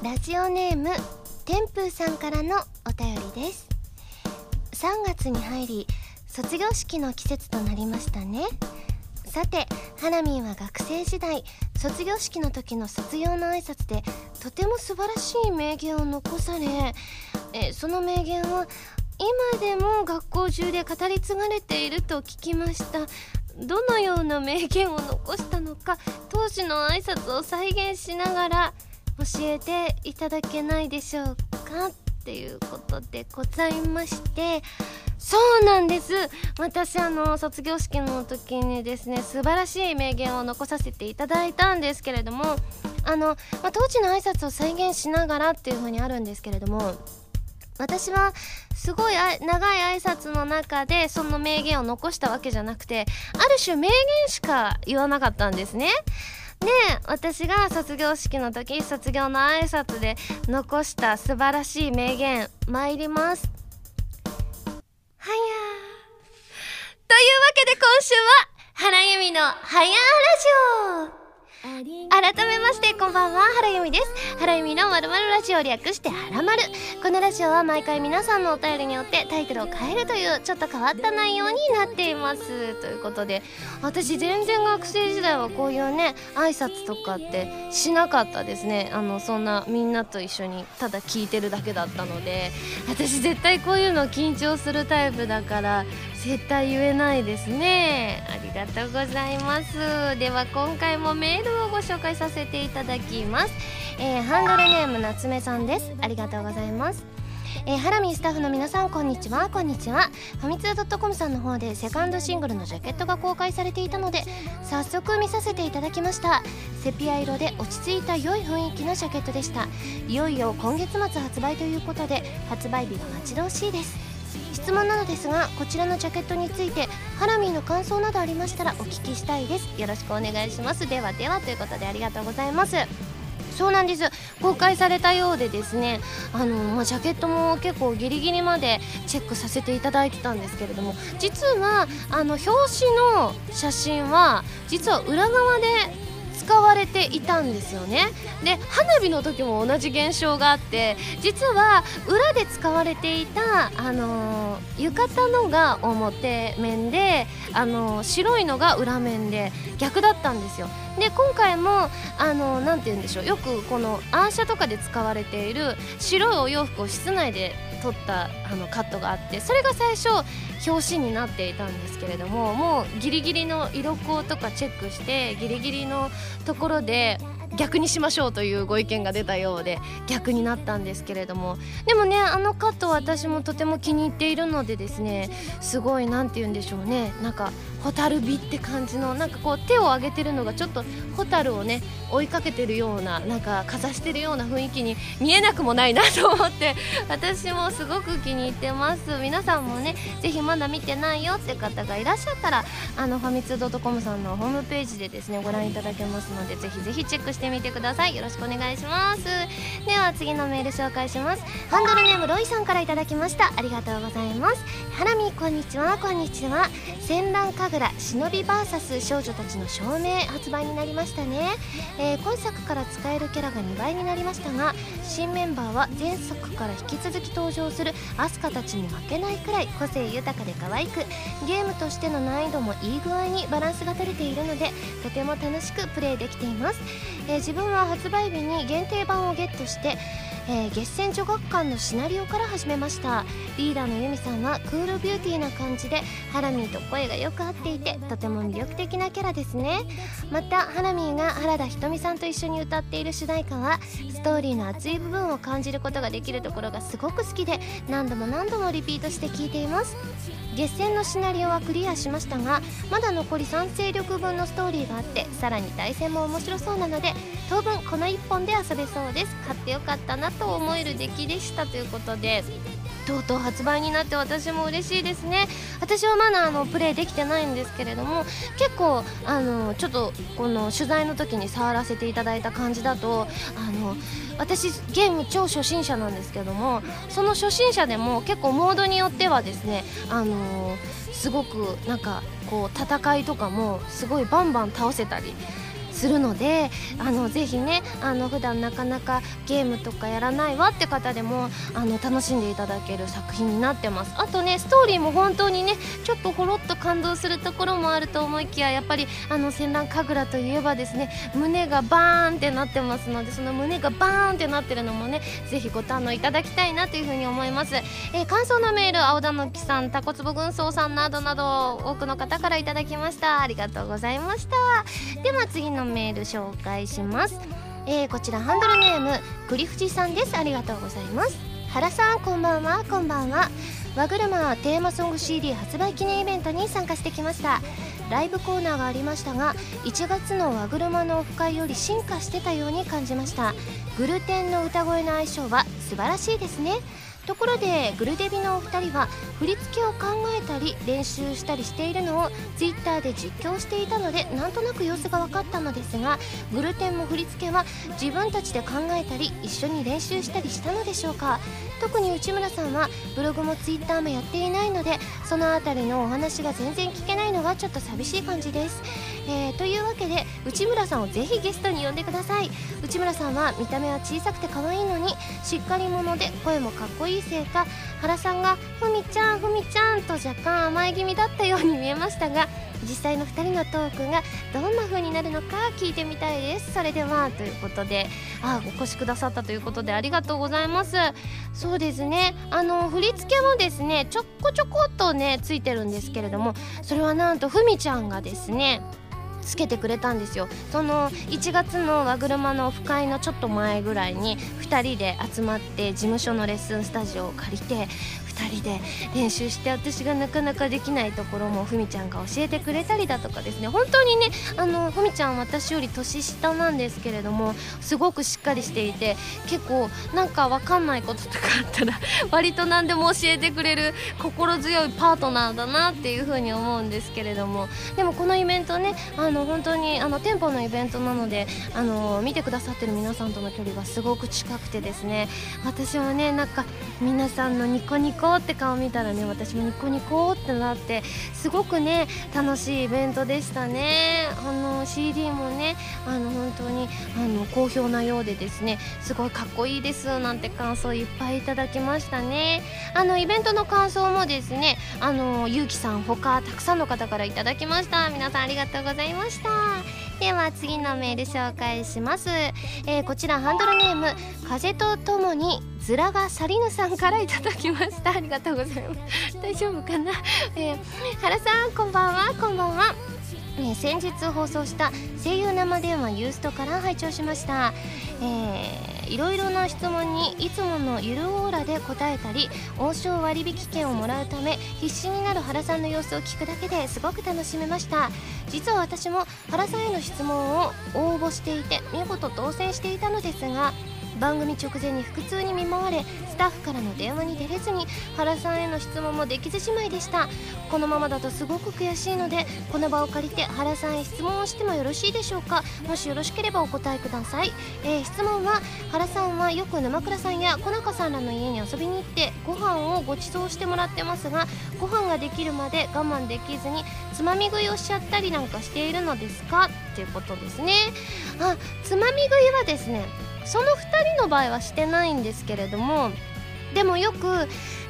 ラジオネーム天風さんからのお便りです。3月に入り卒業式の季節となりましたね。さてハラミーは学生時代卒業式の時の卒業の挨拶でとても素晴らしい名言を残されえその名言は今でも学校中で語り継がれていると聞きました。どのような名言を残したのか当時の挨拶を再現しながら教えていただけないでしょうかっていうことでございましてそうなんです。私あの卒業式の時にですね素晴らしい名言を残させていただいたんですけれどもあの、まあ、当時の挨拶を再現しながらっていう風にあるんですけれども私はすごい長い挨拶の中でその名言を残したわけじゃなくてある種名言しか言わなかったんですね。で私が卒業式の時卒業の挨拶で残した素晴らしい名言参ります。はやというわけで今週は原由美の「はやラジオ」改めましてこんばんは。原由美です。原由美のまるまるラジオ略してはらまる。このラジオは毎回皆さんのお便りによってタイトルを変えるというちょっと変わった内容になっています。ということで私全然学生時代はこういうね挨拶とかってしなかったですね。あのそんなみんなと一緒にただ聞いてるだけだったので私絶対こういうの緊張するタイプだから絶対言えないですね。ありがとうございます。では今回もメールをご紹介させていただきます、えー、ハンドルネーム夏目さんです。ありがとうございます。えー、ハラミスタッフの皆さんこんにちは。こんにちは。ファミツー .com さんの方でセカンドシングルのジャケットが公開されていたので早速見させていただきました。セピア色で落ち着いた良い雰囲気のジャケットでした。いよいよ今月末発売ということで発売日が待ち遠しいです。質問なのですがこちらのジャケットについてハラミーの感想などありましたらお聞きしたいです。よろしくお願いします。ではではということでありがとうございます。そうなんです。公開されたようでですねあの、まあ、ジャケットも結構ギリギリまでチェックさせていただいてたんですけれども実はあの表紙の写真は実は裏側で使われていたんですよね。で花火の時も同じ現象があって実は裏で使われていた、あのー、浴衣のが表面で、あのー、白いのが裏面で逆だったんですよ。で今回もあのー、て言うんでしょう。よくこのアーシャとかで使われている白いお洋服を室内で撮ったあのカットがあってそれが最初表紙になっていたんですけれどももうギリギリの色光とかチェックしてギリギリのところで逆にしましょうというご意見が出たようで逆になったんですけれども。でもねあのカット私もとても気に入っているのでですねすごい何て言うんでしょうね。なんか蛍火って感じのなんかこう手を上げてるのがちょっと蛍をね追いかけてるようななんかかざしてるような雰囲気に見えなくもないなと思って私もすごく気に入ってます。皆さんもねぜひまだ見てないよって方がいらっしゃったらあのファミツー .com さんのホームページでですねご覧いただけますのでぜひぜひチェックしててみてください。よろしくお願いします。では次のメール紹介します。ハンドルネームロイさんからいただきました。ありがとうございます。ハラミこんにちは。こんにちは。戦乱神楽忍び VS 少女たちの証明発売になりましたね。えー、今作から使えるキャラが2倍になりましたが新メンバーは前作から引き続き登場するアスカたちに負けないくらい個性豊かで可愛くゲームとしての難易度もいい具合にバランスが取れているのでとても楽しくプレイできています、え、自分は発売日に限定版をゲットしてえー、月戦女学館のシナリオから始めました。リーダーのユミさんはクールビューティーな感じでハラミーと声がよく合っていてとても魅力的なキャラですね。またハラミーが原田ひとみさんと一緒に歌っている主題歌はストーリーの熱い部分を感じることができるところがすごく好きで何度も何度もリピートして聴いています。決戦のシナリオはクリアしましたがまだ残り3勢力分のストーリーがあってさらに対戦も面白そうなので当分この1本で遊べそうです。買ってよかったなと思える出来でしたということで。とうとう発売になって私も嬉しいですね。私はまだあのプレイできてないんですけれども結構あのちょっとこの取材の時に触らせていただいた感じだとあの私ゲーム超初心者なんですけどもその初心者でも結構モードによってはですねあのすごくなんかこう戦いとかもすごいバンバン倒せたりするのであのぜひねあの普段なかなかゲームとかやらないわって方でもあの楽しんでいただける作品になってます。あとねストーリーも本当にねちょっとほろっと感動するところもあると思いきややっぱりあの戦乱神楽といえばですね胸がバーンってなってますのでその胸がバーンってなってるのもねぜひご堪能いただきたいなというふうに思います、えー、感想のメール青田の木さんタコツボ軍曹さんなどなど多くの方からいただきました。ありがとうございました。では次のメール紹介します。えー、こちらハンドルネーム栗藤さんです。ありがとうございます。原さんこんばんは。こんばんは。和車テーマソング CD 発売記念イベントに参加してきました。ライブコーナーがありましたが1月の和車のオフ会より進化してたように感じました。グルテンの歌声の相性は素晴らしいですね。ところでグルデビのお二人は振り付けを考えたり練習したりしているのを Twitter で実況していたのでなんとなく様子が分かったのですがグルテンも振り付けは自分たちで考えたり一緒に練習したりしたのでしょうか？特に内村さんはブログも Twitter もやっていないのでその辺りのお話が全然聞けないのがちょっと寂しい感じです、えー、というわけで内村さんをぜひゲストに呼んでください。内村さんは見た目は小さくて可愛いのにしっかり者で声もかっこいいせいか原さんが「ふみちゃんふみちゃん」と若干甘え気味だったように見えましたが実際の2人のトークがどんな風になるのか聞いてみたいです。それではということであお越しくださったということでありがとうございます。そうですね。あの振り付けもですねちょこちょこっとねついてるんですけれどもそれはなんとふみちゃんがですねつけてくれたんですよ。その1月の和車のオフ会のちょっと前ぐらいに2人で集まって事務所のレッスンスタジオを借りて2人で練習して私がなかなかできないところもふみちゃんが教えてくれたりだとかですね。本当にねあのふみちゃん私より年下なんですけれどもすごくしっかりしていて結構なんか分かんないこととかあったら 割と何でも教えてくれる心強いパートナーだなっていうふうに思うんですけれども。でもこのイベントねあの本当にあの店舗のイベントなのであの見てくださってる皆さんとの距離がすごく近くてですね私もねなんか皆さんのニコニコって顔見たらね私もニコニコってなってすごくね楽しいイベントでしたね。あの CD もねあの本当にあの好評なようでですねすごいかっこいいですなんて感想いっぱいいただきましたね。あのイベントの感想もですねあのゆうきさんほかたくさんの方からいただきました。皆さんありがとうございました。では次のメール紹介します、えー、こちらハンドルネーム風とともにズラがサリヌさんからいただきました。ありがとうございます。大丈夫かな、えー、原さんこんばんは。こんばんは。え、先日放送した声優生電話ユーストから拝聴しました、えー、いろいろな質問にいつものゆるオーラで答えたり王将割引券をもらうため必死になる原さんの様子を聞くだけですごく楽しめました。実は私も原さんへの質問を応募していて見事当選していたのですが番組直前に腹痛に見舞われスタッフからの電話に出れずに原さんへの質問もできずじまいでした。このままだとすごく悔しいのでこの場を借りて原さんへ質問をしてもよろしいでしょうか。もしよろしければお答えください、えー、質問は原さんはよく沼倉さんや小中さんらの家に遊びに行ってご飯をご馳走してもらってますがご飯ができるまで我慢できずにつまみ食いをしちゃったりなんかしているのですか？っていうことですね。あつまみ食いはですねその2人の場合はしてないんですけれどもでもよく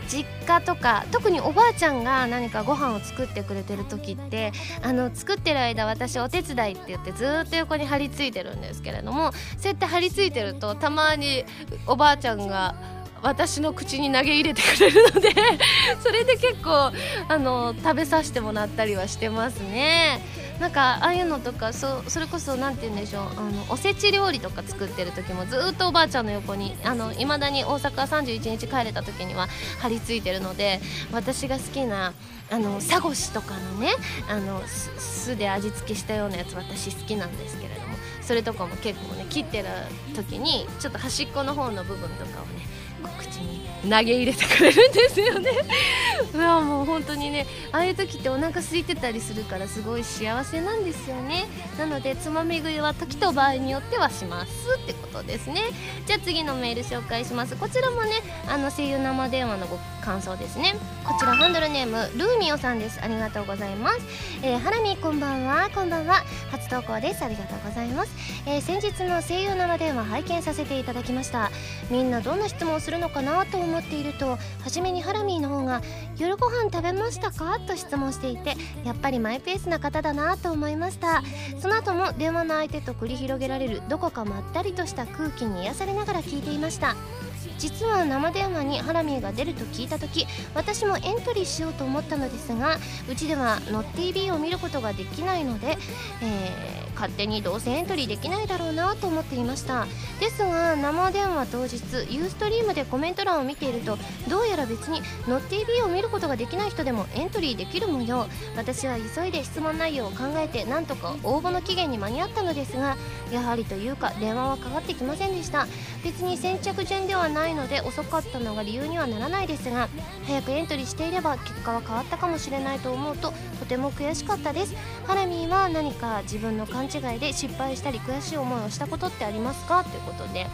実家とか特におばあちゃんが何かご飯を作ってくれてる時ってあの作ってる間私お手伝いって言ってずっと横に張り付いてるんですけれどもそうやって張り付いてるとたまにおばあちゃんが私の口に投げ入れてくれるのでそれで結構あの食べさせてもらったりはしてますね。なんかああいうのとかそそれこそ何て言うんでしょうあのおせち料理とか作ってる時もずっとおばあちゃんの横にいまだに大阪31日帰れた時には張り付いてるので私が好きなあのサゴシとかのねあの酢で味付けしたようなやつ私好きなんですけれどもそれとかも結構ね切ってる時にちょっと端っこの方の部分とかをね口に投げ入れてくれるんですよね。うわもう本当にね。ああいう時ってお腹空いてたりするからすごい幸せなんですよね。なのでつまみ食いは時と場合によってはしますってことですね。じゃあ次のメール紹介します。こちらもねあの声優生電話のご感想ですね。こちらハンドルネームルーミオさんです。ありがとうございます、えー、ハラミこんばんは。こんばんは。初投稿です。ありがとうございます、えー、先日の声優生電話拝見させていただきました。みんなどんな質問をするのかなと思っていると初めにハラミーの方が「夜ご飯食べましたか?」と質問していてやっぱりマイペースな方だなと思いましたその後も電話の相手と繰り広げられるどこかまったりとした空気に癒されながら聞いていました実は生電話にハラミーが出ると聞いた時私もエントリーしようと思ったのですがうちではノッ TV を見ることができないので、えー、勝手にどうせエントリーできないだろうなと思っていました。ですが生電話当日ユーストリームでコメント欄を見ているとどうやら別にノッ TV を見ることができない人でもエントリーできる模様。私は急いで質問内容を考えてなんとか応募の期限に間に合ったのですがやはりというか電話はかかってきませんでした。別に先着順ではないので遅かったのが理由にはならないですが早くエントリーしていれば結果は変わったかもしれないと思うととても悔しかったです。ハラミーは何か自分の勘違いで失敗したり悔しい思いをしたことってありますか？ということで。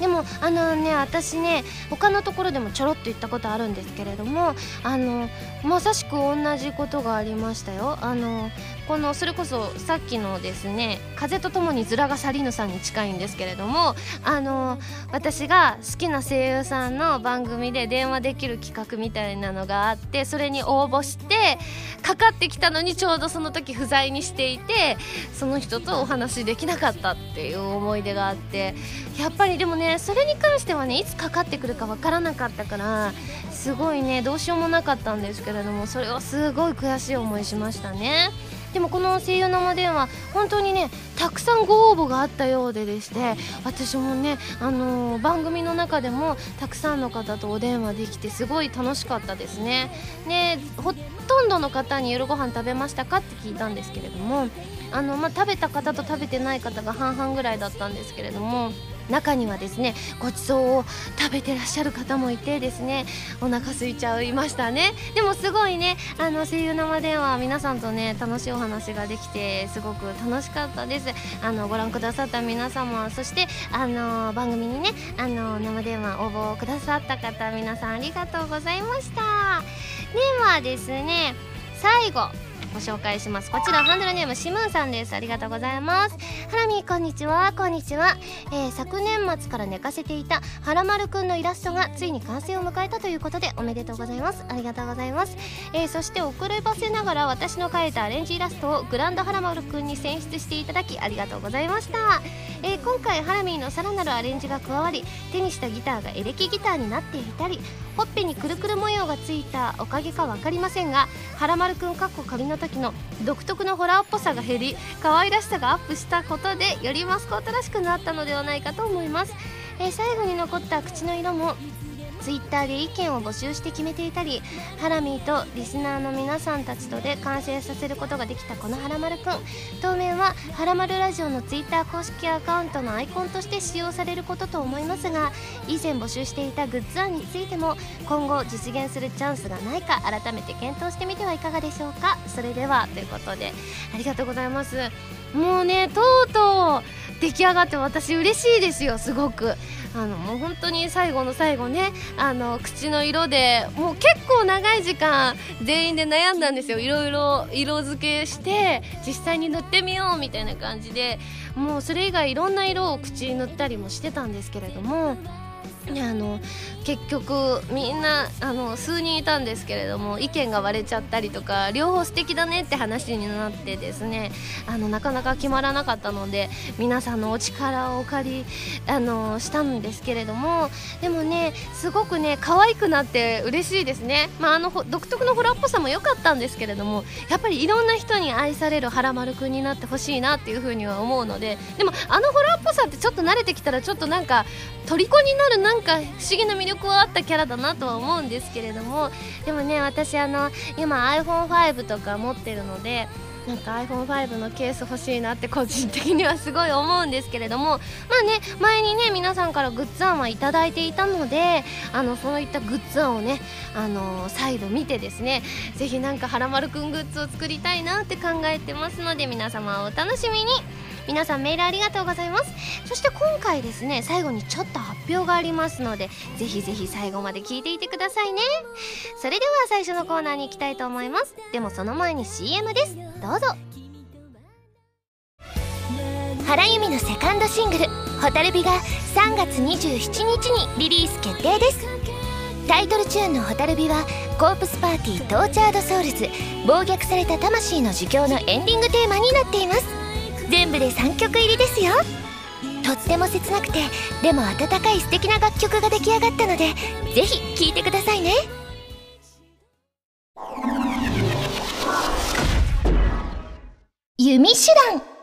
でもあのね私ね他のところでもちょろっと言ったことあるんですけれどもあのまさしく同じことがありましたよ。あのこのそれこそさっきのですね「風と共にズラが去りぬ」さんに近いんですけれどもあの私が好きな声優さんの番組で電話できる企画みたいなのがあってそれに応募してかかってきたのにちょうどその時不在にしていてその人とお話できなかったっていう思い出があってやっぱりでもねそれに関してはねいつかかってくるかわからなかったからすごいねどうしようもなかったんですけれどもそれはすごい悔しい思いしましたね。でもこの声優生電話本当にねたくさんご応募があったようででして私もね、あのー、番組の中でもたくさんの方とお電話できてすごい楽しかったですね。でほとんどの方に夜ご飯食べましたかって聞いたんですけれどもあの、まあ、食べた方と食べてない方が半々ぐらいだったんですけれども中にはですねごちそうを食べてらっしゃる方もいてですねお腹空いちゃいましたね。でもすごいねあの声優生電話皆さんとね楽しいお話ができてすごく楽しかったです。あのご覧くださった皆様そしてあの番組にねあの生電話応募くださった方皆さんありがとうございました。ではですね最後ご紹介します。こちらハンドルネームシムーさんです。ありがとうございます。ハラミこんにちは。こんにちは、えー、昨年末から寝かせていたはらまるくんのイラストがついに完成を迎えたということでおめでとうございます。ありがとうございます、えー、そして遅ればせながら私の描いたアレンジイラストをグランドはらまるくんに選出していただきありがとうございました、えー、今回ハラミーのさらなるアレンジが加わり手にしたギターがエレキギターになっていたりほっぺにくるくる模様がついたおかげか分かりませんがはらまるくんかっこ仮の時時の独特のホラーっぽさが減り可愛らしさがアップしたことでよりマスコットらしくなったのではないかと思います、えー、最後に残った口の色もツイッターで意見を募集して決めていたりハラミーとリスナーの皆さんたちとで完成させることができたこのはらまるくん。当面ははらまるラジオのツイッター公式アカウントのアイコンとして使用されることと思いますが以前募集していたグッズ案についても今後実現するチャンスがないか改めて検討してみてはいかがでしょうか。それではということでありがとうございます。もうねとうとう出来上がって私嬉しいですよすごく。あのもう本当に最後の最後ねあの口の色でもう結構長い時間全員で悩んだんですよ。いろいろ色付けして実際に塗ってみようみたいな感じでもうそれ以外いろんな色を口に塗ったりもしてたんですけれどもあの結局みんなあの数人いたんですけれども意見が割れちゃったりとか両方素敵だねって話になってですねあのなかなか決まらなかったので皆さんのお力をお借りあのしたんですけれどもでもねすごくね可愛くなって嬉しいですね、まあ、あの独特のホラーっぽさも良かったんですけれどもやっぱりいろんな人に愛されるはらまるくんになってほしいなっていうふうには思うのででもあのホラーっぽさってちょっと慣れてきたらちょっとなんか虜になるなんんか不思議な魅力はあったキャラだなとは思うんですけれどもでもね私あの今 iPhone5 とか持ってるのでなんか iPhone5 のケース欲しいなって個人的にはすごい思うんですけれどもまあね前にね皆さんからグッズ案はいいていたのであのそういったグッズ案をねあの再度見てですねぜひなんかはらまるくんグッズを作りたいなって考えてますので皆様お楽しみに。皆さんメールありがとうございます。そして今回ですね最後にちょっと発表がありますのでぜひぜひ最後まで聞いていてくださいね。それでは最初のコーナーに行きたいと思います。でもその前に CM です。どうぞ。原由実のセカンドシングル「蛍火」が3月27日にリリース決定です。タイトルチューンの「蛍火」はコープスパーティートーチャードソウルズ暴虐された魂の呪叫のエンディングテーマになっています。全部で3曲入りですよ。とっても切なくてでも温かい素敵な楽曲が出来上がったのでぜひ聴いてくださいね。弓手段。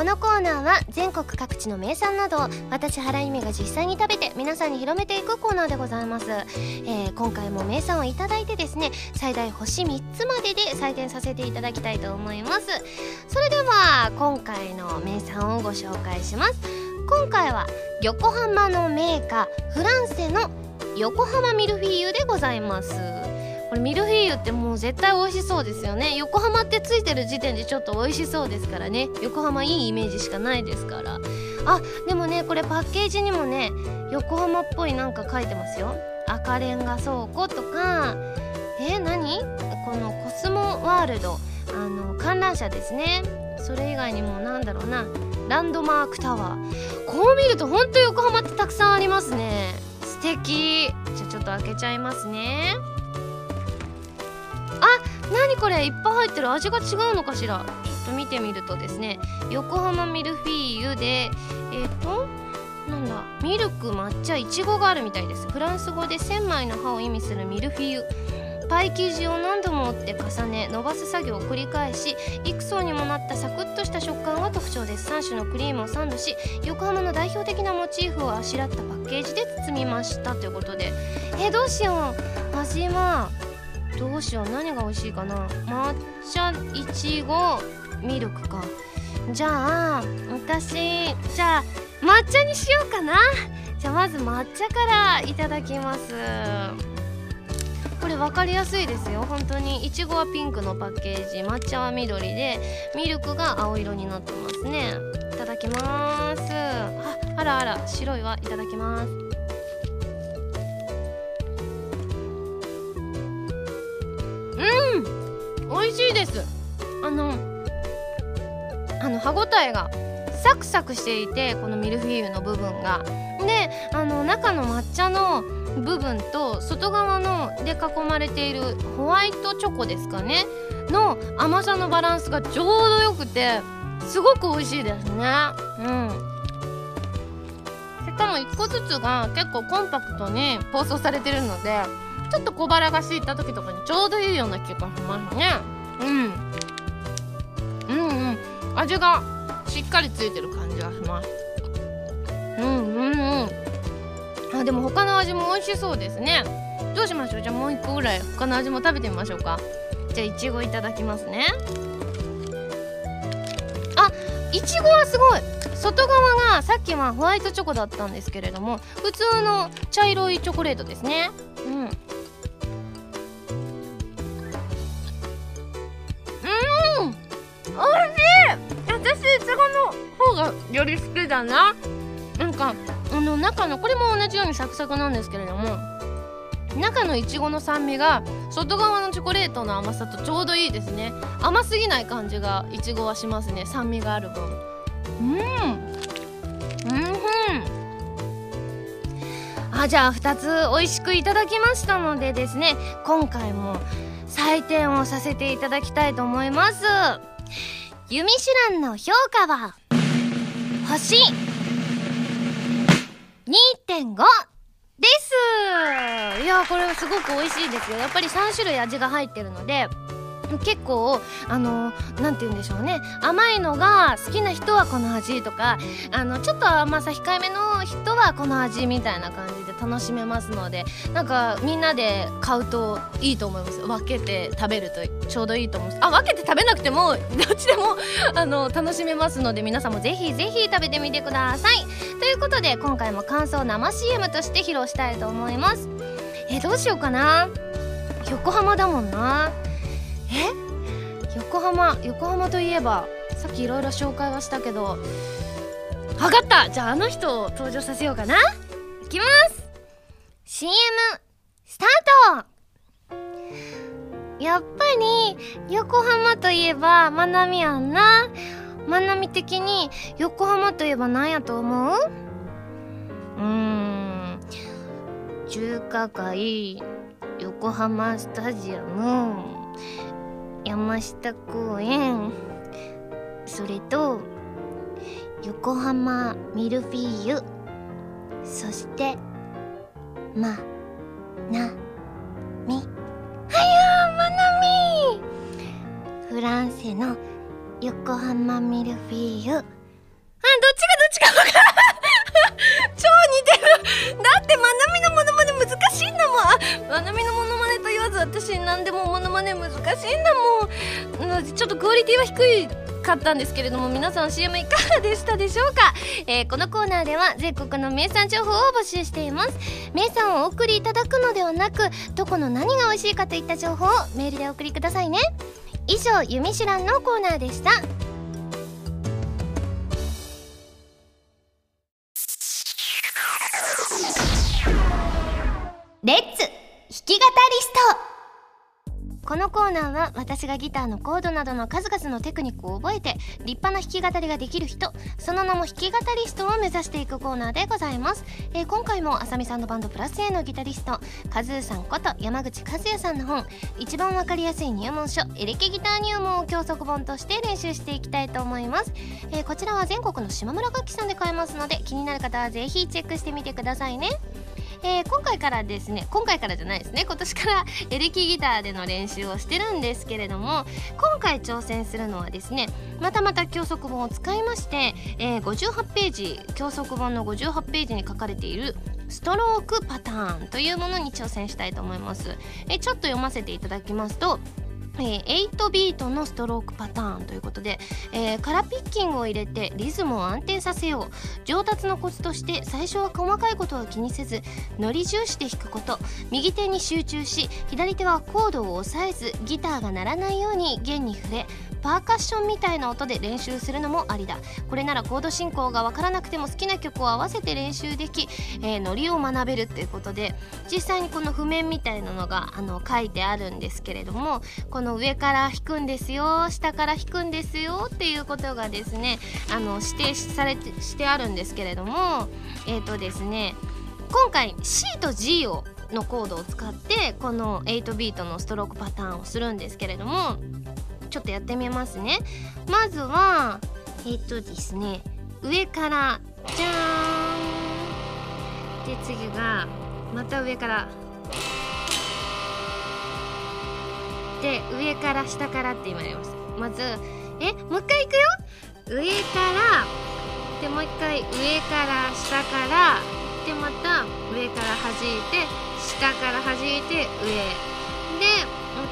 このコーナーは全国各地の名産などを私原由美が実際に食べて皆さんに広めていくコーナーでございます、えー、今回も名産をいただいてですね最大星3つまでで採点させていただきたいと思います。それでは今回の名産をご紹介します。今回は横浜のメーカーフランセの横浜ミルフィーユでございます。これミルフィーユってもう絶対美味しそうですよね。横浜ってついてる時点でちょっと美味しそうですからね。横浜いいイメージしかないですから。あでもねこれパッケージにもね横浜っぽいなんか書いてますよ。赤レンガ倉庫とか。えー、何？このコスモワールド。あの観覧車ですね。それ以外にもなんだろうな。ランドマークタワー。こう見るとほんと横浜ってたくさんありますね。素敵。じゃあちょっと開けちゃいますね。あ何これ？いっぱい入ってる。味が違うのかしら？ちょっと見てみるとですね。横浜ミルフィーユでえっ、ー、となんだ？ミルク抹茶いちごがあるみたいです。フランス語で千枚の葉を意味するミルフィーユ。パイ生地を何度も折って重ね伸ばす作業を繰り返し幾層にもなったサクッとした食感が特徴です。3種のクリームをサンドし横浜の代表的なモチーフをあしらったパッケージで包みました。ということで。えどうしよう。味はどうしよう。何が美味しいかな。抹茶いちごミルクか。じゃあ私じゃあ抹茶にしようかな。じゃあまず抹茶からいただきます。これ分かりやすいですよ。本当に。いちごはピンクのパッケージ。抹茶は緑でミルクが青色になってますね。いただきます。ああらあら。白いはいただきます。美味しいです。あのあの歯ごたえがサクサクしていてこのミルフィーユの部分が。であの中の抹茶の部分と外側ので囲まれているホワイトチョコですかね？の甘さのバランスがちょうどよくてすごく美味しいですね。うん。しかも1個ずつが結構コンパクトに包装されてるのでちょっと小腹が空いた時とかにちょうどいいような気がしますね。うん。うんうん。味がしっかりついてる感じがします。うんうんうん。あでも他の味も美味しそうですね。どうしましょう？じゃあもう一個ぐらい他の味も食べてみましょうか。じゃあいちごいただきますね。あいちごはすごい。外側がさっきはホワイトチョコだったんですけれども普通の茶色いチョコレートですね。うん。がより好きだな。なんかあの中のこれも同じようにサクサクなんですけれども中のいちごの酸味が外側のチョコレートの甘さとちょうどいいですね。甘すぎない感じがいちごはしますね酸味がある分。うん。うんあじゃあ2つ美味しくいただきましたのでですね今回も採点をさせていただきたいと思います。ユミシュランの評価は星。2.5です。いやこれすごく美味しいですよ。やっぱり3種類味が入ってるので結構あの何て言うんでしょうね。甘いのが好きな人はこの味とかあのちょっと甘さ控えめの人はこの味みたいな感じで楽しめますのでなんかみんなで買うといいと思います。分けて食べるとちょうどいいと思います。あ分けて食べなくても どっちでもあの楽しめますので皆さんもぜひぜひ食べてみてください。ということで今回も感想生 CM として披露したいと思います。えどうしようかな。横浜だもんな。え？横浜横浜といえばさっきいろいろ紹介はしたけど分かった！じゃああの人を登場させようかな。いきます！CM スタート！やっぱり横浜といえばまなみやんな？まなみ的に横浜といえば何やと思う？うん。中華街横浜スタジアム。山下公園。それと横浜ミルフィーユ。そしてまなみ。はやまなみ。フランセの横浜ミルフィーユ。あどっちがどっちか分からん。超似てる。だってまなみのモノマネ難しいんだもん。あまなみのモノマネと言わず私何でもモノマネ難しいんだもん。ちょっとクオリティは低いかったんですけれども皆さん CM いかがでしたでしょうか、えー、このコーナーでは全国の名産情報を募集しています。名産をお送りいただくのではなくどこの何が美味しいかといった情報をメールでお送りくださいね。以上「ゆみしらん」のコーナーでした。レッツ！弾き語りスト！このコーナーは私がギターのコードなどの数々のテクニックを覚えて立派な弾き語りができる人その名も弾き語りストを目指していくコーナーでございます、えー、今回もあさみさんのバンドプラス A のギタリストカズーさんこと山口和也さんの本一番わかりやすい入門書エレキギター入門を教則本として練習していきたいと思います、えー、こちらは全国の島村楽器さんで買えますので気になる方はぜひチェックしてみてくださいね。えー、今回からですね今回からじゃないですね今年から エレキギターでの練習をしてるんですけれども今回挑戦するのはですねまたまた教則本を使いまして、えー、58ページ教則本の58ページに書かれているストロークパターンというものに挑戦したいと思います。えちょっと読ませていただきますとえー、8ビートのストロークパターンということで、えー、カラピッキングを入れてリズムを安定させよう。上達のコツとして最初は細かいことは気にせずノリ重視で弾くこと。右手に集中し左手はコードを押さえずギターが鳴らないように弦に触れパーカッションみたいな音で練習するのもありだ。これならコード進行が分からなくても好きな曲を合わせて練習でき、えー、ノリを学べるっていうことで実際にこの譜面みたいなのがあの書いてあるんですけれどもこの上から弾くんですよ下から弾くんですよっていうことがですねあの指定されてしてあるんですけれどもえっ、ー、とですね今回 C と G をのコードを使ってこの8ビートのストロークパターンをするんですけれどもちょっとやってみますね。まずはえっとですね上からじゃーんで次がまた上から。で上から下からって今やります。まずえもう一回いくよ。上から。でもう一回上から下から。でまた上から弾いて下から弾いて上で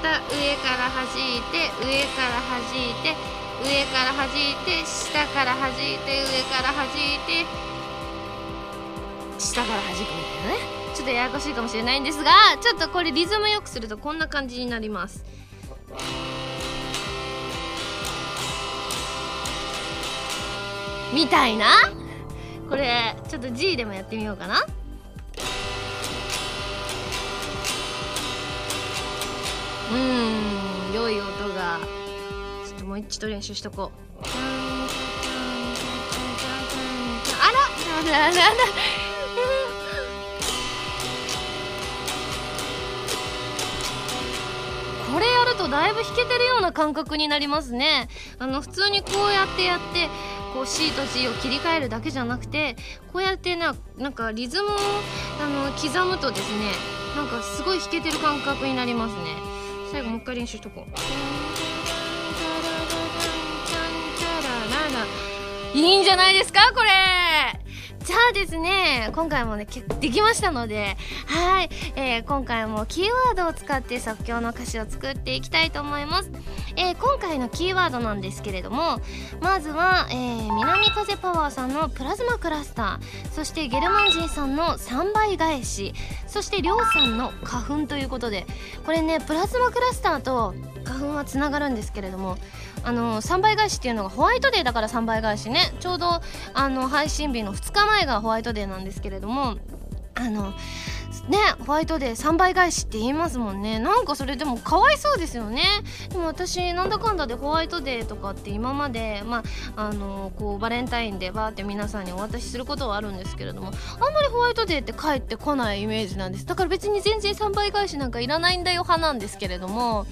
た上から弾いて上から弾いて上から弾いて下から弾いて上から弾いて下から弾くみたいなね。ちょっとややこしいかもしれないんですがちょっとこれリズムよくするとこんな感じになります。みたいな？これちょっと G でもやってみようかな。うん良い音が。ちょっともう一度練習しとこう。あらあららら。これやるとだいぶ弾けてるような感覚になりますね。あの普通にこうやってやってこう C と G を切り替えるだけじゃなくてこうやってななんかリズムをあの刻むとですねなんかすごい弾けてる感覚になりますね。最後もう一回練習しとこう。いいんじゃないですかこれ。じゃあですね、今回もね、できましたので、はい、えー、今回もキーワードを使って即興の歌詞を作っていきたいと思います。えー、今回のキーワードなんですけれども、まずは、えー、南風パワーさんのプラズマクラスター、そしてゲルマンジンさんの3倍返し、そしてりょうさんの花粉ということで、これね、プラズマクラスターと花粉はつながるんですけれども、あの3倍返しっていうのがホワイトデーだから3倍返しね。ちょうどあの配信日の2日前がホワイトデーなんですけれどもあのねホワイトデー3倍返しって言いますもんね。なんかそれでもかわいそうですよね。でも私なんだかんだでホワイトデーとかって今までまああのこうバレンタインでバーって皆さんにお渡しすることはあるんですけれどもあんまりホワイトデーって帰ってこないイメージなんです。だから別に全然3倍返しなんかいらないんだよ派なんですけれども。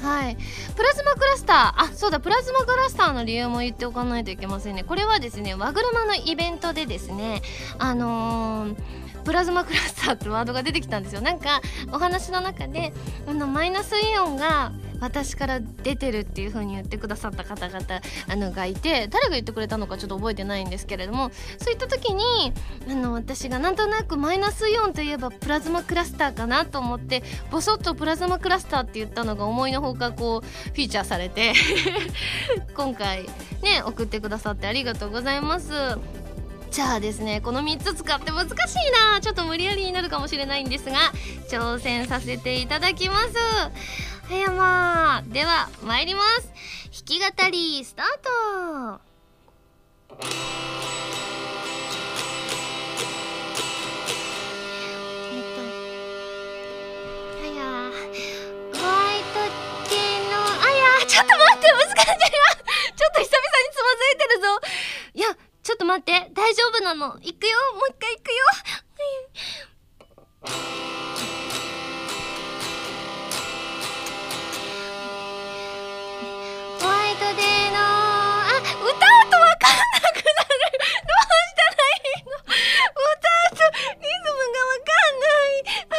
はい。プラズマクラスター。あそうだ。プラズマクラスターの理由も言っておかないといけませんね。これはですね和車のイベントでですねあのープラズマクラスターってワードが出てきたんですよなんかお話の中であのマイナスイオンが私から出てるっていう風に言ってくださった方々あのがいて誰が言ってくれたのかちょっと覚えてないんですけれどもそういった時にあの私がなんとなくマイナスイオンといえばプラズマクラスターかなと思ってボソッとプラズマクラスターって言ったのが思いのほかこうフィーチャーされて 今回ね送ってくださってありがとうございます。じゃあですねこの3つ使って難しいな。ちょっと無理やりになるかもしれないんですが挑戦させていただきます。はやまでは参ります。弾き語りスタート。ちょっと待って難しいな。ちょっと久々につまずいてるぞ。いやちょっと待って。大丈夫なの？行くよ。もう一回行くよ。ホワイトデーのあ歌うとわかんなくなる。どうしたらいいの？歌うとリズムがわかんない。あ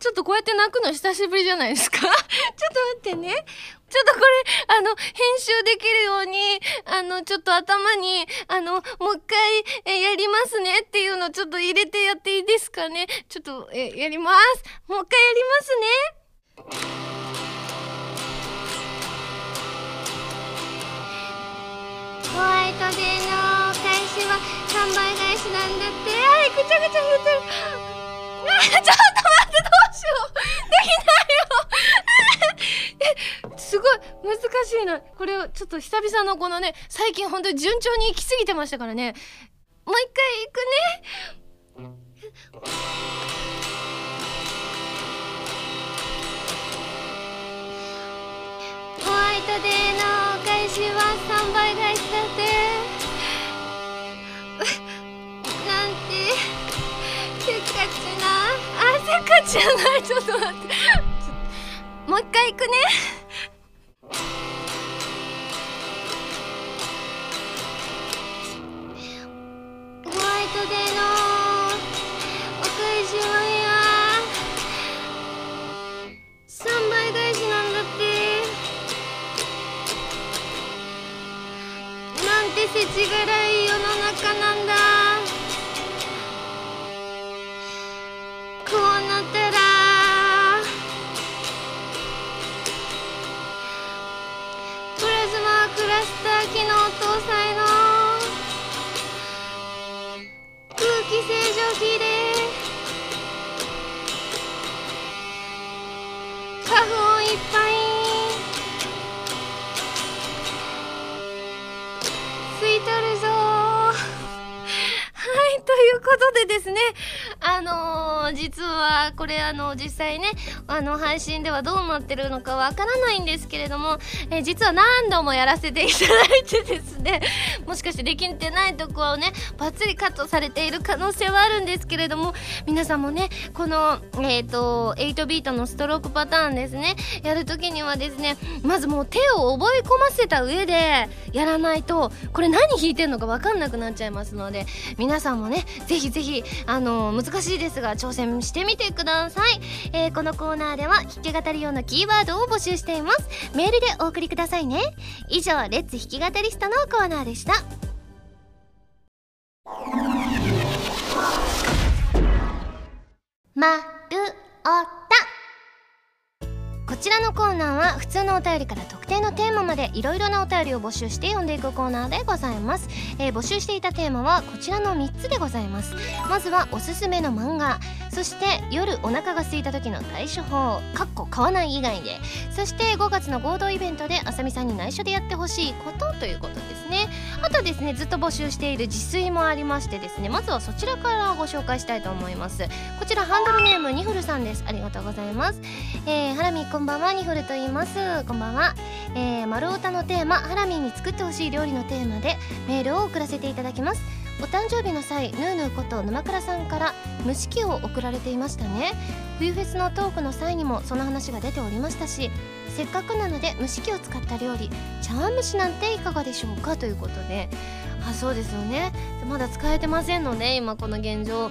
ちょっとこうやって泣くの久しぶりじゃないですか？ちょっと待ってね。ちょっとこれ、あの、編集できるように、あの、ちょっと頭に、あの、もう一回、え、やりますねっていうのちょっと入れてやっていいですかね。ちょっと、え、やります。もう一回やりますね。ホワイトデーの返しは3倍返しなんだって。はい、ぐちゃぐちゃ言ってる。あ、ちょっと待って、どうしよう。できないすごい難しいな。これをちょっと久々のこのね最近本当に順調に行き過ぎてましたからね。もう一回行くね。ホワイトデーの返しは3倍返しだって。なんてせっかちな。あせっかちじゃない。ちょっと待ってもう一回行くね。ホワイトデーのお返しは部屋倍返しなんだって。なんて世知辛い世の中なんだ。こうなったクラスター機能搭載の空気清浄機で花粉いっぱい吸い取るぞはいということでですね、あのー、実はこれあの実際ね、あの配信ではどうなってるのかわからないんですけれども、えー、実は何度もやらせていただいてですね、もしかしてできてないとこをね、バッツリカットされている可能性はあるんですけれども、皆さんもね、この、えっ、ー、と、8ビートのストロークパターンですね、やるときにはですね、まずもう手を覚え込ませた上でやらないと、これ何弾いてんのかわかんなくなっちゃいますので、皆さんもね、ぜひぜひ、あのー、難しいしいですが挑戦してみてください、えー、このコーナーでは弾き語り用のキーワードを募集しています。メールでお送りくださいね。以上「レッツ弾き語りスト」のコーナーでした。まるおた。こちらのコーナーは普通のお便りから特定のテーマまでいろいろなお便りを募集して読んでいくコーナーでございます、えー、募集していたテーマはこちらの3つでございます。まずはおすすめの漫画。そして夜お腹が空いた時の対処法。かっこ買わない以外で。そして5月の合同イベントであさみさんに内緒でやってほしいこと。ということですね。あとですねずっと募集している自炊もありましてですね。まずはそちらからご紹介したいと思います。こちらハンドルネームニフルさんです。ありがとうございます。えー、ハラミこんばんはニフルと言います。こんばんは。えー、丸太のテーマハラミに作ってほしい料理のテーマでメールを送らせていただきます。お誕生日の際ヌーヌーこと沼倉さんから蒸し器を送られていましたね。冬フェスのトークの際にもその話が出ておりましたしせっかくなので蒸し器を使った料理茶碗蒸しなんていかがでしょうか？ということで。あそうですよね。まだ使えてませんので今この現状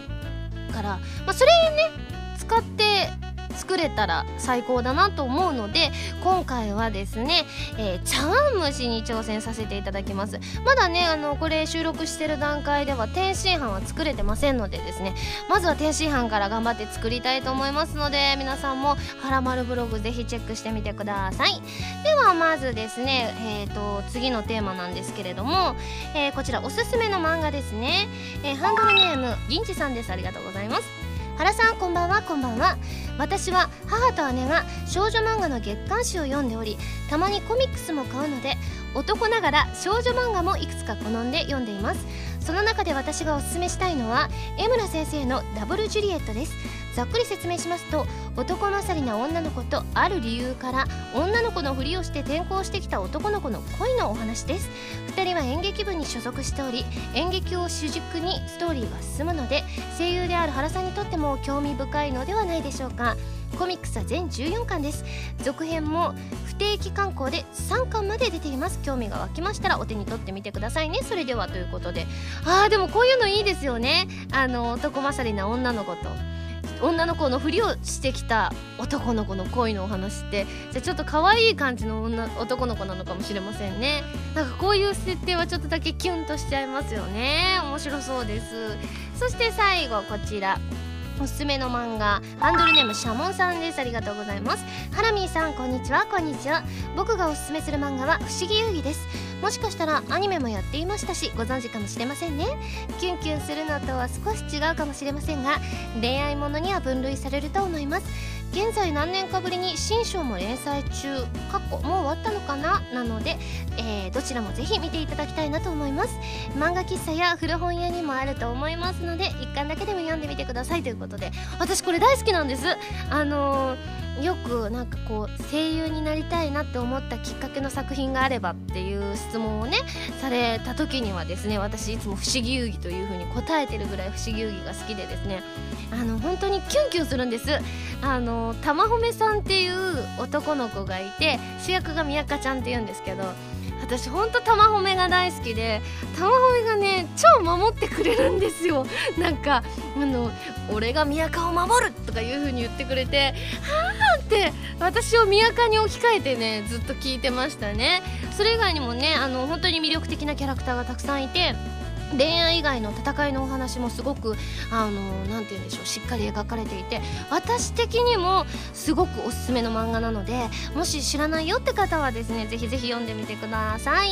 から、まあ、それね使って作れたら最高だなと思うので今回はですね、えー、茶碗蒸しに挑戦させていただきます。まだねあのこれ収録してる段階では天津飯は作れてませんのでですねまずは天津飯から頑張って作りたいと思いますので皆さんも「はらまるブログ」ぜひチェックしてみてください。ではまずですねえっ、ー、と次のテーマなんですけれども、えー、こちらおすすめの漫画ですね、えー、ハンドルネーム銀次さんです。ありがとうございます。原さんこんばんはこんばんは。私は母と姉が少女漫画の月刊誌を読んでおりたまにコミックスも買うので男ながら少女漫画もいくつか好んで読んでいます。その中で私がおすすめしたいのは江村先生のダブルジュリエットです。ざっくり説明しますと男勝りな女の子とある理由から女の子のふりをして転校してきた男の子の恋のお話です。2人は演劇部に所属しており演劇を主軸にストーリーが進むので声優である原さんにとっても興味深いのではないでしょうか。コミックスは全14巻です。続編も不定期刊行で3巻まで出ています。興味が湧きましたらお手に取ってみてくださいね。それではということで。あーでもこういうのいいですよね。あの男勝りな女の子と。女の子のふりをしてきた男の子の恋のお話ってじゃあちょっと可愛い感じの女男の子なのかもしれませんね。なんかこういう設定はちょっとだけキュンとしちゃいますよね。面白そうです。そして最後こちら。おすすめの漫画。ハンドルネームシャモンさんです。ありがとうございます。ハラミーさんこんにちは。こんにちは。僕がおすすめする漫画は不思議遊戯です。もしかしたらアニメもやっていましたしご存知かもしれませんね。キュンキュンするのとは少し違うかもしれませんが恋愛ものには分類されると思います。現在何年かぶりに新章も連載中。かっこもう終わったのかな？なので、えー、どちらもぜひ見ていただきたいなと思います。漫画喫茶や古本屋にもあると思いますので一巻だけでも読んでみてくださいということで私これ大好きなんです。あのーよくなんかこう声優になりたいなって思ったきっかけの作品があればっていう質問をねされた時にはですね私いつも不思議遊戯というふうに答えてるぐらい不思議遊戯が好きでですねあの本当にキュンキュンするんです。あの玉褒めさんっていう男の子がいて主役が宮香ちゃんっていうんですけど私ほんと玉褒めが大好きで玉褒めがね超守ってくれるんですよ なんかあの「俺が宮川を守る!」とかいう風に言ってくれて「はあ!」って私を宮川に置き換えてねずっと聞いてましたねそれ以外にもねあの本当に魅力的なキャラクターがたくさんいて恋愛以外の戦いのお話もすごくあの何て言うんでしょうしっかり描かれていて私的にもすごくおすすめの漫画なのでもし知らないよって方はですねぜひぜひ読んでみてください。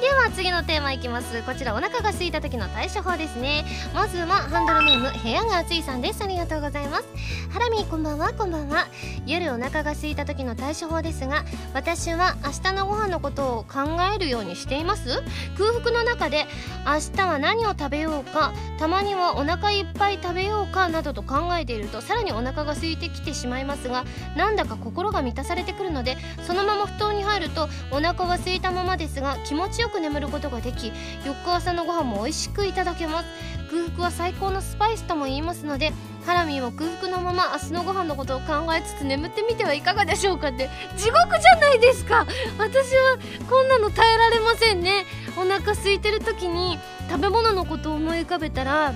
では次のテーマいきます。こちらお腹が空いた時の対処法ですね。まずはハンドルネーム部屋が暑いさんです。ありがとうございます。ハラミーこんばんは。こんばんは。夜お腹が空いた時の対処法ですが私は明日のご飯のことを考えるようにしています。空腹の中で明日日は何を食べようかたまにはお腹いっぱい食べようかなどと考えているとさらにお腹が空いてきてしまいますがなんだか心が満たされてくるのでそのまま布団に入るとお腹は空いたままですが気持ちよく眠ることができ翌朝のご飯も美味しくいただけます。空腹は最高のスパイスとも言いますのでハラミーも空腹のまま明日のご飯のことを考えつつ眠ってみてはいかがでしょうかって地獄じゃないですか。私はこんなの耐えられませんね。お腹空いてる時に食べ物のことを思い浮かべたら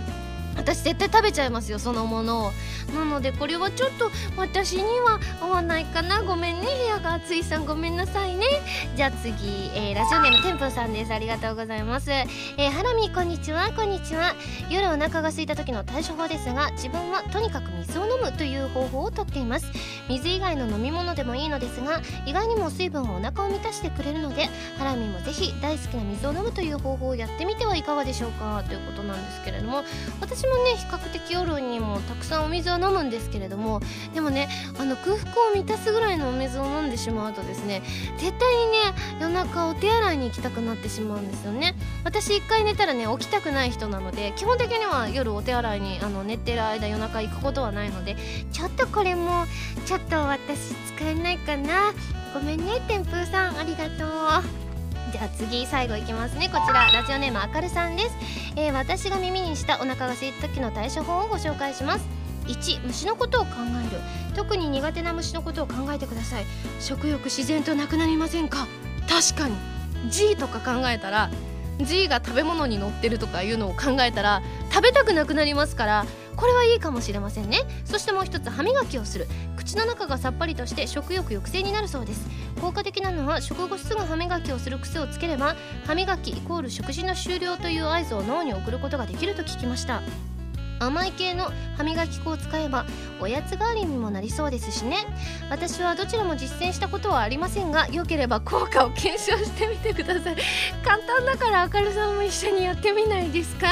私絶対食べちゃいますよそのものを。なのでこれはちょっと私には合わないかな。ごめんね部屋が。暑いさんごめんなさいね。じゃあ次、えー、ラジオネームてんぷんさんです。ありがとうございます。えー、ハラミこんにちはこんにちは。夜お腹が空いた時の対処法ですが自分はとにかく水を飲むという方法をとっています。水以外の飲み物でもいいのですが意外にも水分をお腹を満たしてくれるのでハラミもぜひ大好きな水を飲むという方法をやってみてはいかがでしょうか。ということなんですけれども私もね比較的夜にもたくさんお水を飲むんですけれどもでもねあの空腹を満たすぐらいのお水を飲んでしまうとですね絶対にね夜中お手洗いに行きたくなってしまうんですよね。私一回寝たらね起きたくない人なので基本的には夜お手洗いにあの寝てる間夜中行くことはないのでちょっとこれもちょっと私使えないかな。ごめんね天風さん。ありがとう。じゃあ次最後いきますね。こちらラジオネームあかるさんです、えー、私が耳にしたお腹が空いた時の対処法をご紹介します。1虫のことを考える。特に苦手な虫のことを考えてください。食欲自然となくなりませんか？確かに。G とか考えたら G が食べ物に乗ってるとかいうのを考えたら食べたくなくなりますからこれはいいかもしれませんね。そしてもう一つ歯磨きをする。口の中がさっぱりとして食欲抑制になるそうです。効果的なのは食後すぐ歯磨きをする癖をつければ歯磨きイコール食事の終了という合図を脳に送ることができると聞きました。甘い系の歯磨き粉を使えばおやつ代わりにもなりそうですしね。私はどちらも実践したことはありませんが良ければ効果を検証してみてください。簡単だから明るさんも一緒にやってみないですか？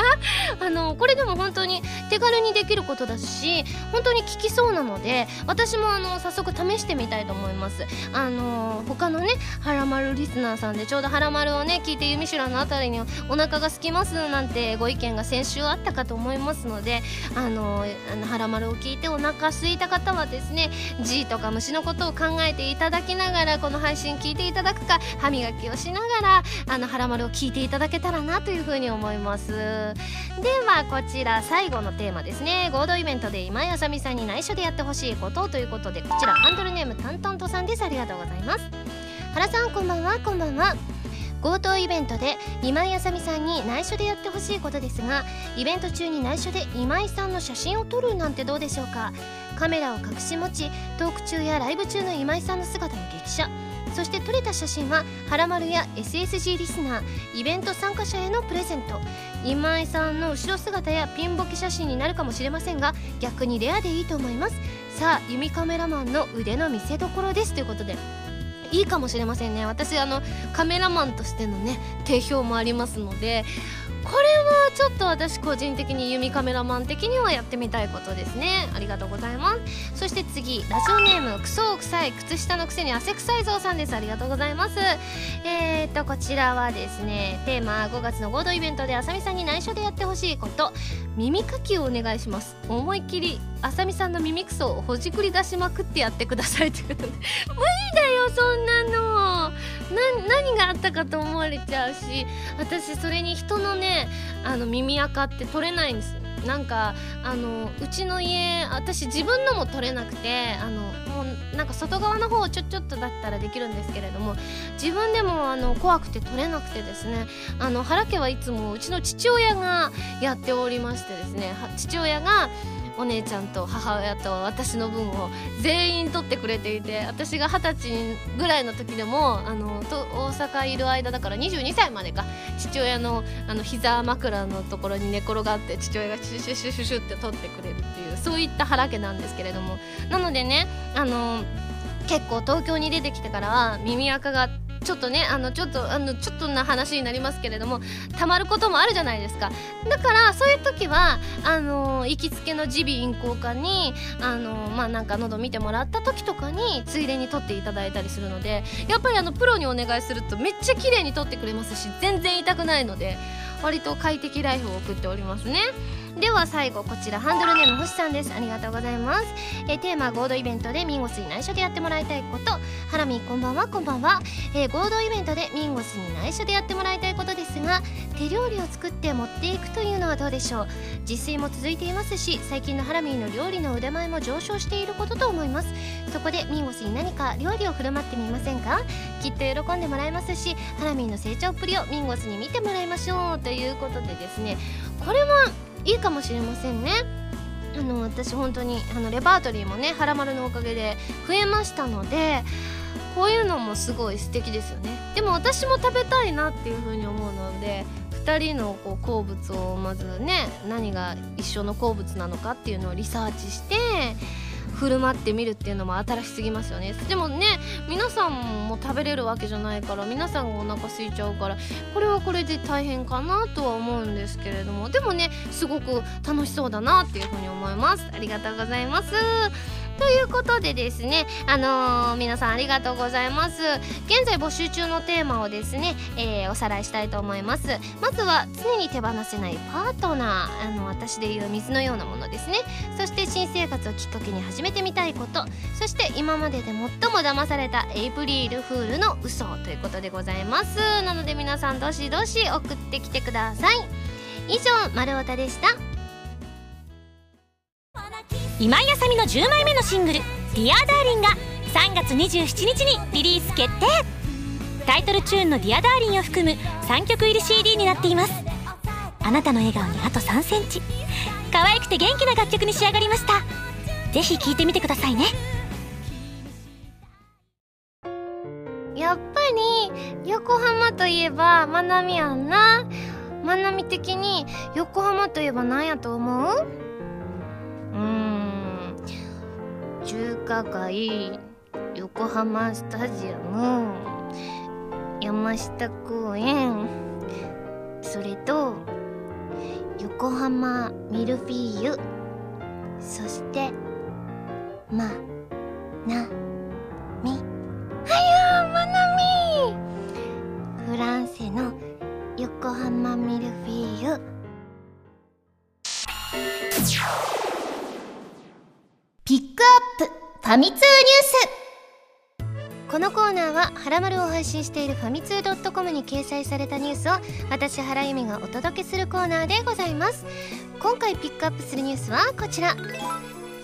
あのこれでも本当に手軽にできることだし本当に効きそうなので私もあの早速試してみたいと思います。あの他のねはらまるリスナーさんでちょうどはらまるをね聞いて弓らのあたりにお腹が空きますなんてご意見が先週あったかと思いますのでであのあのはらまるを聞いてお腹空いた方はですね G とか虫のことを考えていただきながらこの配信聞いていただくか歯磨きをしながらあのはらまるを聞いていただけたらなというふうに思います。ではこちら最後のテーマですね。合同イベントで今井あさみさんに内緒でやってほしいことということでこちらハンドルネームタントントさんです。ありがとうございます。原さんこんばんはこんばんは。強盗イベントで今井あさみさんに内緒でやってほしいことですがイベント中に内緒で今井さんの写真を撮るなんてどうでしょうか。カメラを隠し持ちトーク中やライブ中の今井さんの姿を激写。そして撮れた写真ははらまるや SSG リスナーイベント参加者へのプレゼント。今井さんの後ろ姿やピンボケ写真になるかもしれませんが逆にレアでいいと思います。さあ弓カメラマンの腕の見せ所です。ということでいいかもしれませんね。私あのカメラマンとしてのね定評もありますのでこれはちょっと私個人的に弓カメラマン的にはやってみたいことですね。ありがとうございます。そして次ラジオネームクソ臭い靴下のくせに汗臭いぞうさんです。ありがとうございます。えー、っとこちらはですねテーマ5月の合同イベントであさみさんに内緒でやってほしいこと。耳かきをお願いします。思いっきりあさみさんの耳くそをほじくり出しまくってやってくださいということ。で 無理だよそんなの。何があったかと思われちゃうし。私それに人のねあの耳垢って取れないんですなんかあのうちの家私自分のも取れなくてあのなんか外側の方ちょちょっとだったらできるんですけれども自分でもあの怖くて取れなくてですねあの原家はいつもうちの父親がやっておりましてですね父親がお姉ちゃんと母親と私の分を全員取ってくれていて私が二十歳ぐらいの時でもあのと大阪いる間だから22歳までか父親のあの膝枕のところに寝転がって父親がシュシュシュシュシュって取ってくれるっていうそういった原家なんですけれども。なのでねあの結構東京に出てきてからは耳垢がちょっとねあのちょっとあのちょっとな話になりますけれどもたまることもあるじゃないですかだからそういう時はあの行きつけの耳鼻咽喉科にあのまあなんか喉見てもらった時とかについでに取っていただいたりするのでやっぱりあのプロにお願いするとめっちゃ綺麗に取ってくれますし全然痛くないので割と快適ライフを送っておりますね。では最後こちらハンドルネーム星さんです。ありがとうございます。えテーマ合同イベントでミンゴスに内緒でやってもらいたいこと。ハラミこんばんはこんばんは、え、合同イベントでミンゴスに内緒でやってもらいたいことですが手料理を作って持っていくというのはどうでしょう？自炊も続いていますし最近のハラミーの料理の腕前も上昇していることと思います。そこでミンゴスに何か料理を振る舞ってみませんか？きっと喜んでもらえますしハラミーの成長っぷりをミンゴスに見てもらいましょうということでですねこれはいいかもしれませんね。あの私本当にあのレパートリーもねはらまるのおかげで増えましたのでこういうのもすごい素敵ですよね。でも私も食べたいなっていうふうに思うので2人のこう好物をまずね何が一緒の好物なのかっていうのをリサーチして振る舞ってみるっていうのも新しすぎますよね。でもね皆さんも食べれるわけじゃないから皆さんがお腹空いちゃうからこれはこれで大変かなとは思うんですけれども。でもねすごく楽しそうだなっていうふうに思います。ありがとうございます。ということでですねあのー、皆さんありがとうございます。現在募集中のテーマをですね、えー、おさらいしたいと思います。まずは常に手放せないパートナーあの私でいう水のようなものですね。そして新生活をきっかけに始めてみたいこと。そして今までで最も騙されたエイプリルフールの嘘ということでございます。なので皆さんどしどし送ってきてください。以上丸太でした。今井麻美の10枚目のシングル「ディアダーリンが3月27日にリリース決定。タイトルチューンの「ディアダーリンを含む3曲入り CD になっています。あなたの笑顔にあと3センチ。可愛くて元気な楽曲に仕上がりました。ぜひ聴いてみてくださいね。やっぱり横浜といえばまなみやんな。まなみ的に横浜といえば何やと思う？うん。中華街横浜スタジアム山下公園それと横浜ミルフィーユそしてまあは「らまる」を配信しているファミツー .com に掲載されたニュースを私原由美がお届けするコーナーでございます。今回ピックアップするニュースはこちら。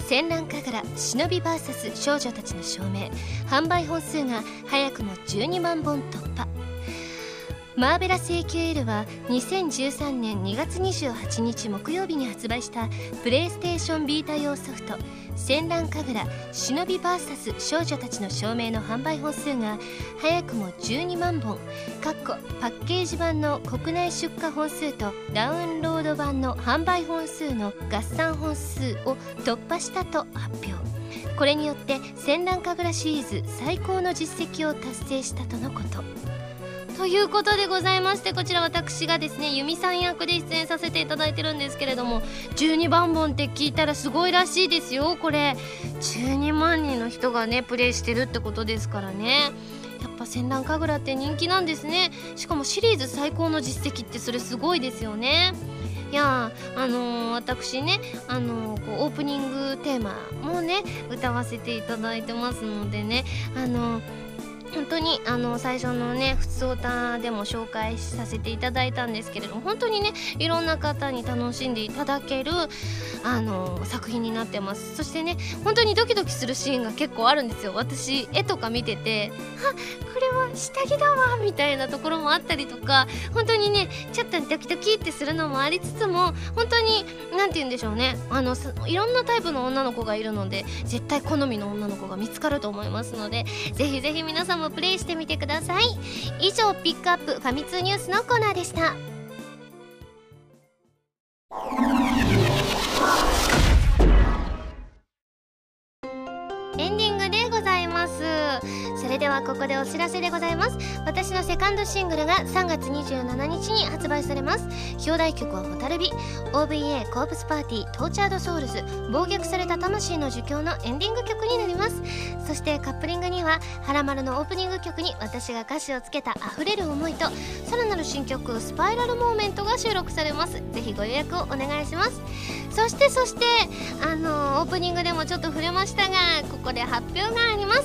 戦乱神楽忍び VS 少女たちの証明。販売本数が早くも12万本突破。マーベラス AQL は2013年2月28日木曜日に発売したプレイステーションビータ用ソフト戦乱神楽忍び VS 少女たちの証明の販売本数が早くも12万本かっこパッケージ版の国内出荷本数とダウンロード版の販売本数の合算本数を突破したと発表。これによって戦乱神楽シリーズ最高の実績を達成したとのこと。ということでございましてこちら私がですね由美さん役で出演させていただいてるんですけれども12番本って聞いたらすごいらしいですよ。これ12万人の人がねプレイしてるってことですからね。やっぱ戦乱神楽って人気なんですね。しかもシリーズ最高の実績ってそれすごいですよね。いやあのー、私ね、あのー、こうオープニングテーマもね歌わせていただいてますのでねあのー本当にあの最初のね「ふつおた」でも紹介させていただいたんですけれども本当にねいろんな方に楽しんでいただけるあの作品になってます。そしてね本当にドキドキするシーンが結構あるんですよ。私絵とか見てて「あれは下着だわ」みたいなところもあったりとか本当にねちょっとドキドキってするのもありつつも本当に何て言うんでしょうね。あのいろんなタイプの女の子がいるので絶対好みの女の子が見つかると思いますのでぜひぜひ皆さんもプレイしてみてください。以上ピックアップファミ通ニュースのコーナーでした。ここでお知らせでございます。私のセカンドシングルが3月27日に発売されます。表題曲は「ホタルビ」OVA コープスパーティートーチャードソウルズ暴虐された魂の呪叫のエンディング曲になります。そしてカップリングには「はらまる」のオープニング曲に私が歌詞をつけた溢れる思いとさらなる新曲「スパイラルモーメント」が収録されます。ぜひご予約をお願いします。そしてそしてあのオープニングでもちょっと触れましたがここで発表があります。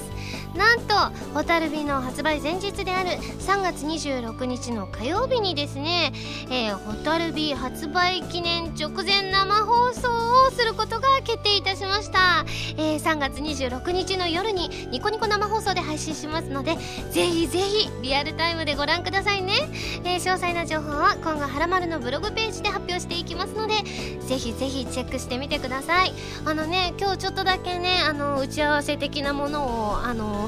なんと「ホタルビ」の発売前日である3月26日の火曜日にですね「えー、ホタルビ」発売記念直前生放送をすることが決定いたしました、えー、3 3月26日の夜にニコニコ生放送で配信しますのでぜひぜひリアルタイムでご覧くださいね、えー、詳細な情報は今後はらまるのブログページで発表していきますのでぜひぜひチェックしてみてください。あのね今日ちょっとだけねあの打ち合わせ的なものをあの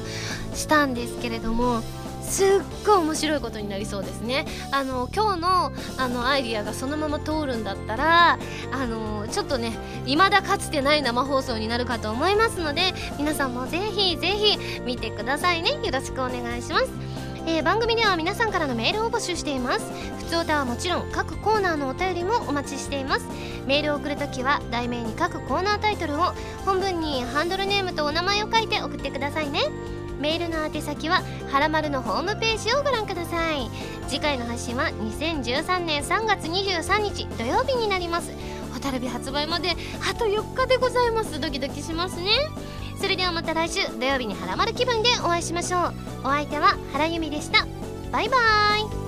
したんですけれどもすっごい面白いことになりそうですね。あの今日のあのアイディアがそのまま通るんだったらあのちょっとね未だかつてない生放送になるかと思いますので皆さんもぜひぜひ見てくださいね。よろしくお願いします。えー、番組では皆さんからのメールを募集しています。普通歌はもちろん各コーナーのお便りもお待ちしています。メールを送るときは題名に各コーナータイトルを本文にハンドルネームとお名前を書いて送ってくださいね。メールの宛先ははらまるのホームページをご覧ください。次回の配信は2013年3月23日土曜日になります。蛍火発売まであと4日でございます。ドキドキしますね。それではまた来週土曜日にはらまる気分でお会いしましょう。お相手は原由美でした。バイバーイ。